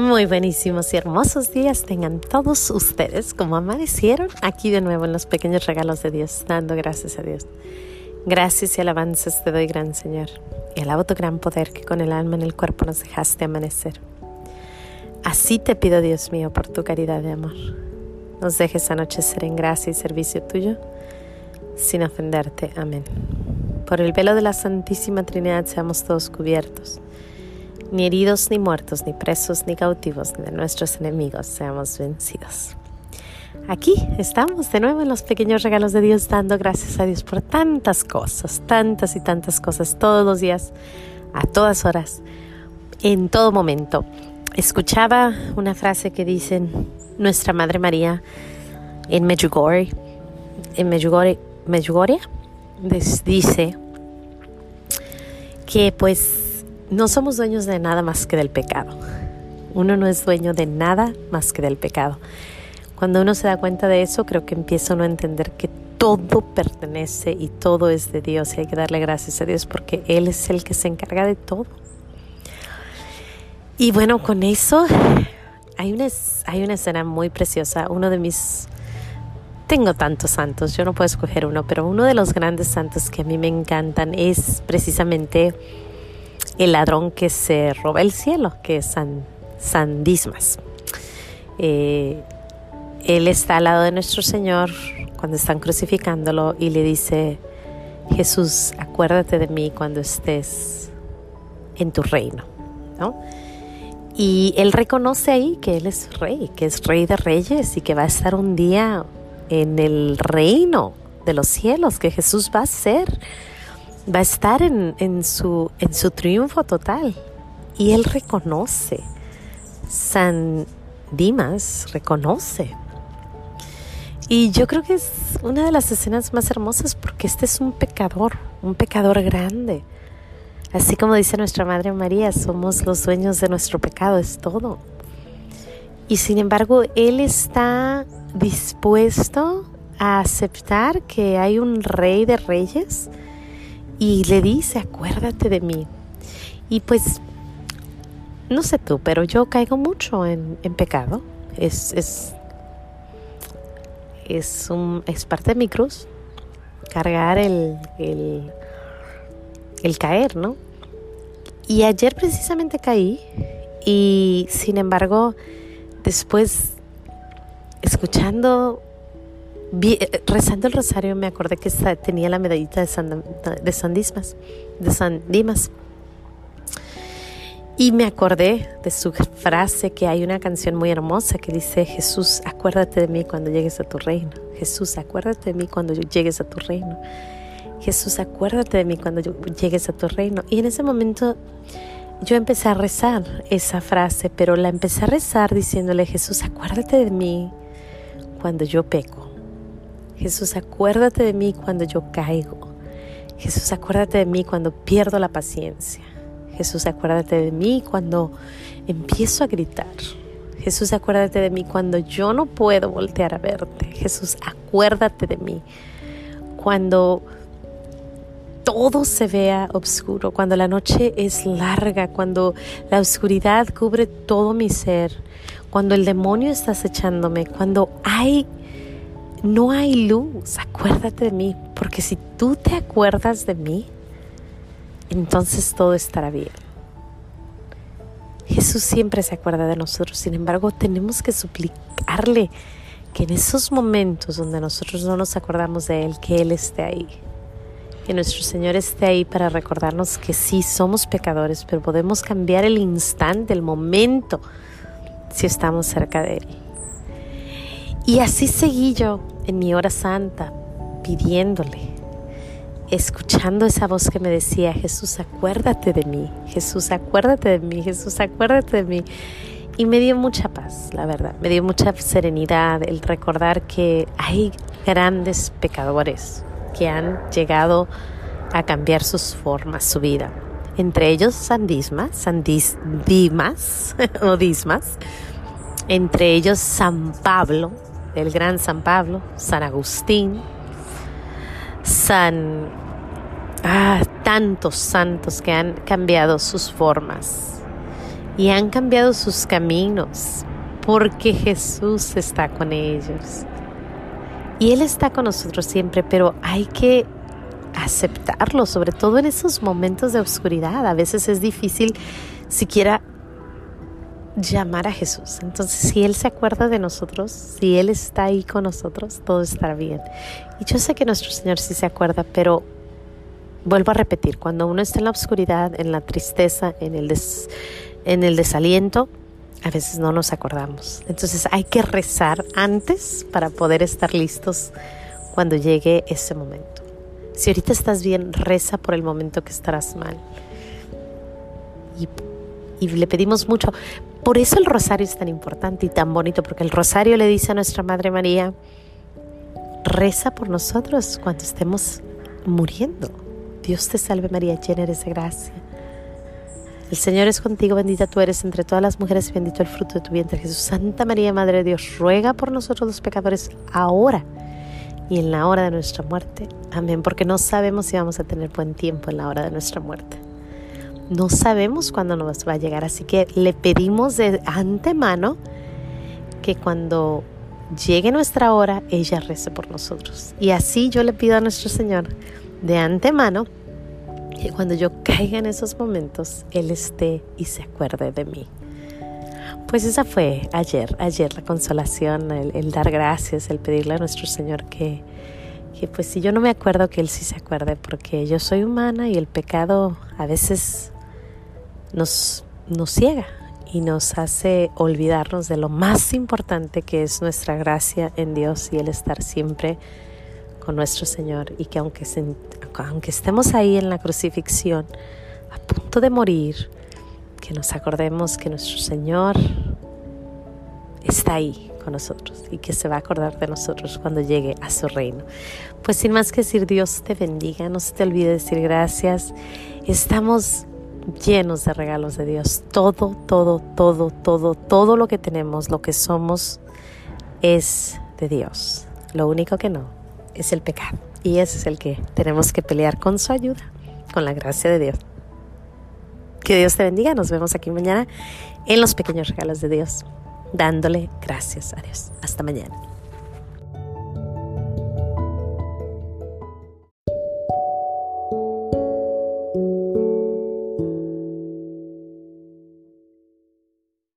Muy buenísimos y hermosos días tengan todos ustedes como amanecieron aquí de nuevo en los pequeños regalos de Dios, dando gracias a Dios. Gracias y alabanzas te doy, gran Señor, y alabo tu gran poder que con el alma en el cuerpo nos dejaste amanecer. Así te pido, Dios mío, por tu caridad de amor. Nos dejes anochecer en gracia y servicio tuyo, sin ofenderte. Amén. Por el velo de la Santísima Trinidad seamos todos cubiertos ni heridos, ni muertos, ni presos, ni cautivos, ni de nuestros enemigos seamos vencidos. Aquí estamos de nuevo en los pequeños regalos de Dios, dando gracias a Dios por tantas cosas, tantas y tantas cosas, todos los días, a todas horas, en todo momento. Escuchaba una frase que dicen Nuestra Madre María en Medjugorje, en Medjugorje, Medjugorje dice que pues no somos dueños de nada más que del pecado. Uno no es dueño de nada más que del pecado. Cuando uno se da cuenta de eso, creo que empieza uno a entender que todo pertenece y todo es de Dios y hay que darle gracias a Dios porque Él es el que se encarga de todo. Y bueno, con eso hay una, hay una escena muy preciosa. Uno de mis... Tengo tantos santos, yo no puedo escoger uno, pero uno de los grandes santos que a mí me encantan es precisamente el ladrón que se roba el cielo, que es San, Dismas. Eh, él está al lado de nuestro Señor cuando están crucificándolo y le dice, Jesús, acuérdate de mí cuando estés en tu reino. Y él reconoce ahí que él es rey, que es rey de reyes y que va a estar un día en el reino de los cielos, que Jesús va a ser va a estar en, su, en su triunfo total. Y él reconoce, San Dimas reconoce. Y yo creo que es una de las escenas más hermosas porque este es un pecador, un pecador grande. Así como dice nuestra Madre María, somos los dueños de nuestro pecado, es todo. Y sin embargo, Él está dispuesto a aceptar que hay un rey de reyes y le dice, acuérdate de mí. Y pues, no sé tú, pero yo caigo mucho en, pecado. Es, es, es, un, es parte de mi cruz, cargar el, el, el caer, ¿no? Y ayer precisamente caí y sin embargo, después, escuchando eh, rezando el rosario me acordé que tenía la medallita de San, de San de San Dimas. Y me acordé de su frase que hay una canción muy hermosa que dice, Jesús, acuérdate de mí cuando llegues a tu reino. Jesús, acuérdate de mí cuando llegues a tu reino. Jesús, acuérdate de mí cuando llegues a tu reino. Y en ese momento yo empecé a rezar esa frase, pero la empecé a rezar diciéndole, Jesús, acuérdate de mí cuando yo peco. Jesús, acuérdate de mí cuando yo caigo. Jesús, acuérdate de mí cuando pierdo la paciencia. Jesús, acuérdate de mí cuando empiezo a gritar. Jesús, acuérdate de mí cuando yo no puedo voltear a verte. Jesús, acuérdate de mí cuando todo se vea oscuro, cuando la noche es larga, cuando la oscuridad cubre todo mi ser, cuando el demonio está acechándome, cuando hay no hay luz, acuérdate de mí, porque si tú te acuerdas de mí, entonces todo estará bien. Jesús siempre se acuerda de nosotros, sin embargo tenemos que suplicarle que en esos momentos donde nosotros no nos acordamos de Él, que Él esté ahí. Que nuestro Señor esté ahí para recordarnos que sí somos pecadores, pero podemos cambiar el instante, el momento, si estamos cerca de Él. Y así seguí yo en mi hora santa, pidiéndole, escuchando esa voz que me decía, Jesús, acuérdate de mí, Jesús, acuérdate de mí, Jesús, acuérdate de mí. Y me dio mucha paz, la verdad, me dio mucha serenidad el recordar que hay grandes pecadores que han llegado a cambiar sus formas, su vida. Entre ellos San Dismas, San Dimas o Dismas, entre ellos San Pablo, el gran San Pablo, San Agustín, San... Ah, tantos santos que han cambiado sus formas. y han cambiado sus caminos porque Jesús está con ellos. Y Él está con nosotros siempre, pero hay que aceptarlo, sobre todo en esos momentos de oscuridad. A veces es difícil siquiera llamar a Jesús. Entonces, si Él se acuerda de nosotros, si Él está ahí con nosotros, todo estará bien. Y yo sé que nuestro Señor sí se acuerda, pero vuelvo a repetir, cuando uno está en la oscuridad, en la tristeza, en el, en el desaliento, a veces no nos acordamos. Entonces hay que rezar antes para poder estar listos cuando llegue ese momento. Si ahorita estás bien, reza por el momento que estarás mal. Y, y le pedimos mucho. Por eso el rosario es tan importante y tan bonito, porque el rosario le dice a nuestra Madre María, reza por nosotros cuando estemos muriendo. Dios te salve María, llena de gracia. El Señor es contigo, bendita tú eres entre todas las mujeres y bendito el fruto de tu vientre Jesús. Santa María, Madre de Dios, ruega por nosotros los pecadores ahora y en la hora de nuestra muerte. Amén, porque no sabemos si vamos a tener buen tiempo en la hora de nuestra muerte no sabemos cuándo nos va a llegar, así que le pedimos de antemano que cuando llegue nuestra hora, ella rece por nosotros. Y así yo le pido a nuestro Señor de antemano que cuando yo caiga en esos momentos, Él esté y se acuerde de mí. Pues esa fue ayer, ayer la consolación, el, dar gracias, el pedirle a nuestro Señor que, que pues si yo no me acuerdo, que Él sí se acuerde, porque yo soy humana y el pecado a veces nos, nos ciega y nos hace olvidarnos de lo más importante que es nuestra gracia en Dios y el estar siempre con nuestro Señor y que aunque, aunque estemos ahí en la crucifixión, a punto de morir, que nos acordemos que nuestro Señor está ahí con nosotros y que se va a acordar de nosotros cuando llegue a su reino. Pues sin más que decir, Dios te bendiga, no se te olvide decir gracias. Estamos llenos de regalos de Dios. Todo, todo, todo, todo, todo lo que tenemos, lo que somos, es de Dios. Lo único que no es el pecado. Y ese es el que tenemos que pelear con su ayuda, con la gracia de Dios. Que Dios te bendiga. Nos vemos aquí mañana en los pequeños regalos de Dios, dándole gracias a Dios. Hasta mañana.